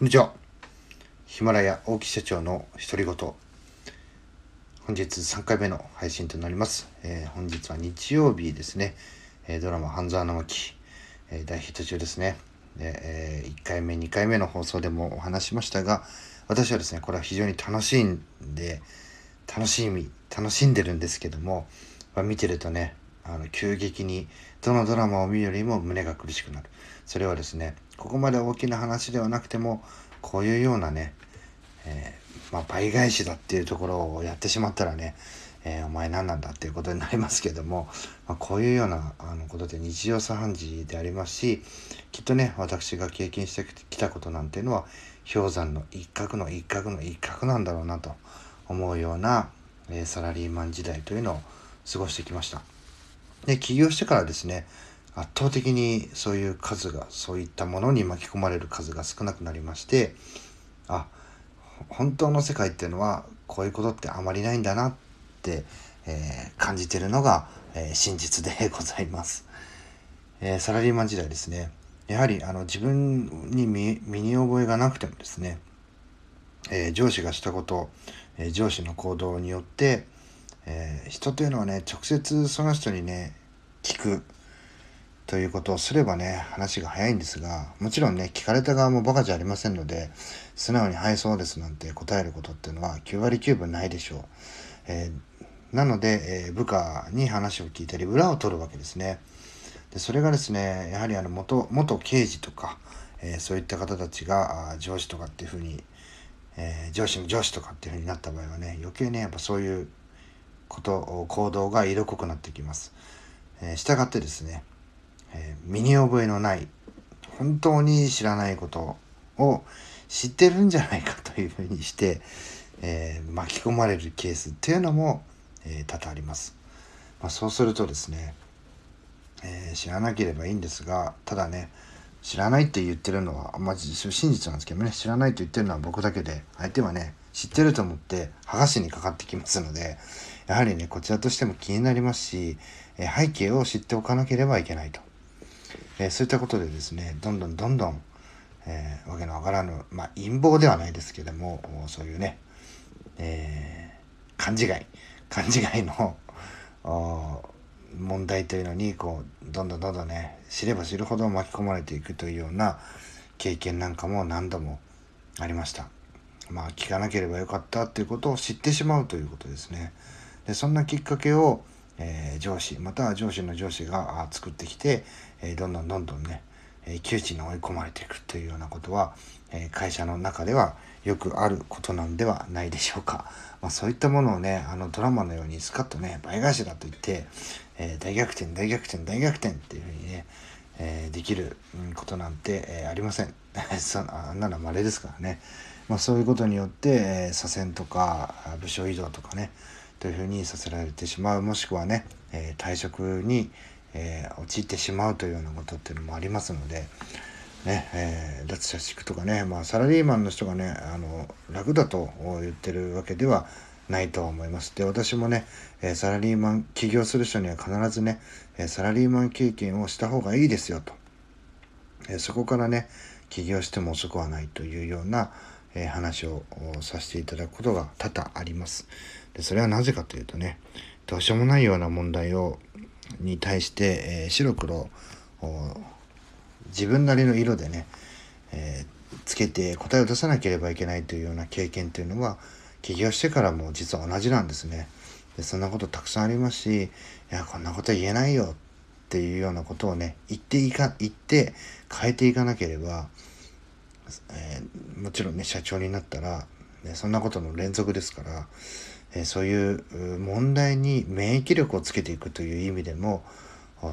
こんにちは。ヒマラヤ大木社長の独り言。本日3回目の配信となります。えー、本日は日曜日ですね。えー、ドラマ半沢直樹、えー、大ヒット中ですね。え1回目、2回目の放送でもお話しましたが、私はですね、これは非常に楽しいんで、楽しみ、楽しんでるんですけども、まあ、見てるとね、あの急激にどのドラマを見るよりも胸が苦しくなるそれはですねここまで大きな話ではなくてもこういうようなね、えー、まあ、倍返しだっていうところをやってしまったらね、えー、お前何なんだっていうことになりますけども、まあ、こういうようなあのことで日常茶飯事でありますしきっとね私が経験してきたことなんていうのは氷山の一角の一角の一角なんだろうなと思うような、えー、サラリーマン時代というのを過ごしてきました。で起業してからですね圧倒的にそういう数がそういったものに巻き込まれる数が少なくなりましてあ本当の世界っていうのはこういうことってあまりないんだなって、えー、感じてるのが、えー、真実でございます、えー、サラリーマン時代ですねやはりあの自分に身に覚えがなくてもですね、え上司がしたこと、え上司の行動によってえー、人というのはね直接その人にね聞くということをすればね話が早いんですがもちろんね聞かれた側もバカじゃありませんので素直に「はいそうです」なんて答えることっていうのは9割9分ないでしょう。えー、なので、えー、部下に話を聞いたり裏を取るわけですね。でそれがですねやはりあの元元刑事とか、えー、そういった方たちが上司とかっていうふうに、え上司の上司とかっていうふうになった場合はね余計ねやっぱそういうこと行動が色濃くなってきます。えー、従ってですね、えー、身に覚えのない本当に知らないことを知ってるんじゃないかというふうにして、えー、巻き込まれるケースっていうのも、えー、多々あります。まあ、そうするとですね、えー、知らなければいいんですがただね知らないって言ってるのは、まあ、真実なんですけどね知らないと言ってるのは僕だけで相手はね知ってると思って剥がしにかかってきますのでやはりねこちらとしても気になりますし背景を知っておかなければいけないと、えそういったことでですねどんどんどんどん、えー、わけのわからぬ、まあ、陰謀ではないですけどもそういうね、えー、勘違い勘違いの問題というのにこうどんどんどんどんね知れば知るほど巻き込まれていくというような経験なんかも何度もありました。まあ聞かなければよかったっていうことを知ってしまうということですね。でそんなきっかけを、えー、上司または上司の上司が作ってきて、えー、どんどんどんどんね、えー、窮地に追い込まれていくというようなことは、え会社の中ではよくあることなんではないでしょうか。まあ、そういったものをねあのドラマのようにスカッとね倍返しだと言って、え大逆転大逆転大逆転っていうふうにねえ、できることなんて、え、ありません。あんなのは稀ですからね。まあ、そういうことによって、え、左遷とか部署移動とかねというふうにさせられてしまうもしくはね、え退職に、え陥ってしまうというようなことっていうのもありますので、ねえ脱社畜とかね、まあ、サラリーマンの人がねあの楽だと言ってるわけではないと思います。で、私もね、えサラリーマン、起業する人には必ずね、えサラリーマン経験をした方がいいですよと。えそこからね、起業しても遅くはないというような、え話をさせていただくことが多々あります。で、それはなぜかというとね、どうしようもないような問題を、に対して、えー、白黒、自分なりの色でね、えー、つけて答えを出さなければいけないというような経験というのは、起業してからも実は同じなんですね。でそんなことたくさんありますし、いや、こんなこと言えないよっていうようなことをね、言っていか、言って変えていかなければ、えー、もちろんね、社長になったら、ね、そんなことの連続ですから、えー、そういう問題に免疫力をつけていくという意味でも、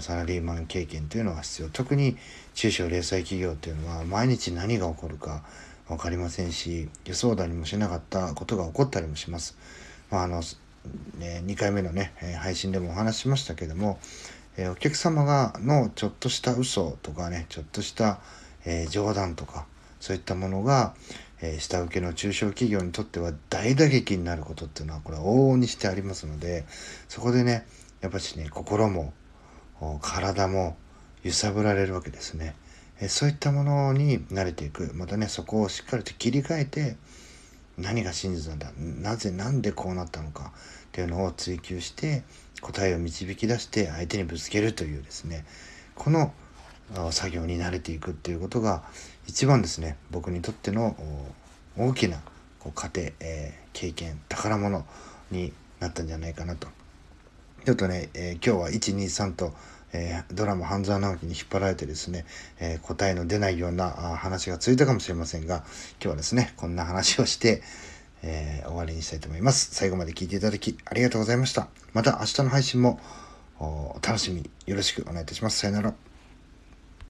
サラリーマン経験というのは必要。特に中小零細企業というのは毎日何が起こるか、分かりませんし予想だにもしなかったことが起こったりもします。まああのね、2回目のね配信でもお話ししましたけども、えお客様がのちょっとした嘘とかねちょっとした、え冗談とかそういったものが、え下請けの中小企業にとっては大打撃になることっていうのはこれ往々にしてありますのでそこでねやっぱしね心も体も揺さぶられるわけですね。えそういったものに慣れていくまたねそこをしっかりと切り替えて何が真実なんだなぜなんでこうなったのかっていうのを追求して答えを導き出して相手にぶつけるというですねこの作業に慣れていくっていうことが一番ですね。僕にとっての大きなこう過程、えー、経験宝物になったんじゃないかなと。ちょっとね、えー、今日は123と、えー、ドラマ「半沢直樹」に引っ張られてですね、え答えの出ないような話がついたかもしれませんが今日はですねこんな話をして、え終わりにしたいと思います。最後まで聞いていただきありがとうございました。また明日の配信もお楽しみによろしくお願いいたします。さよなら。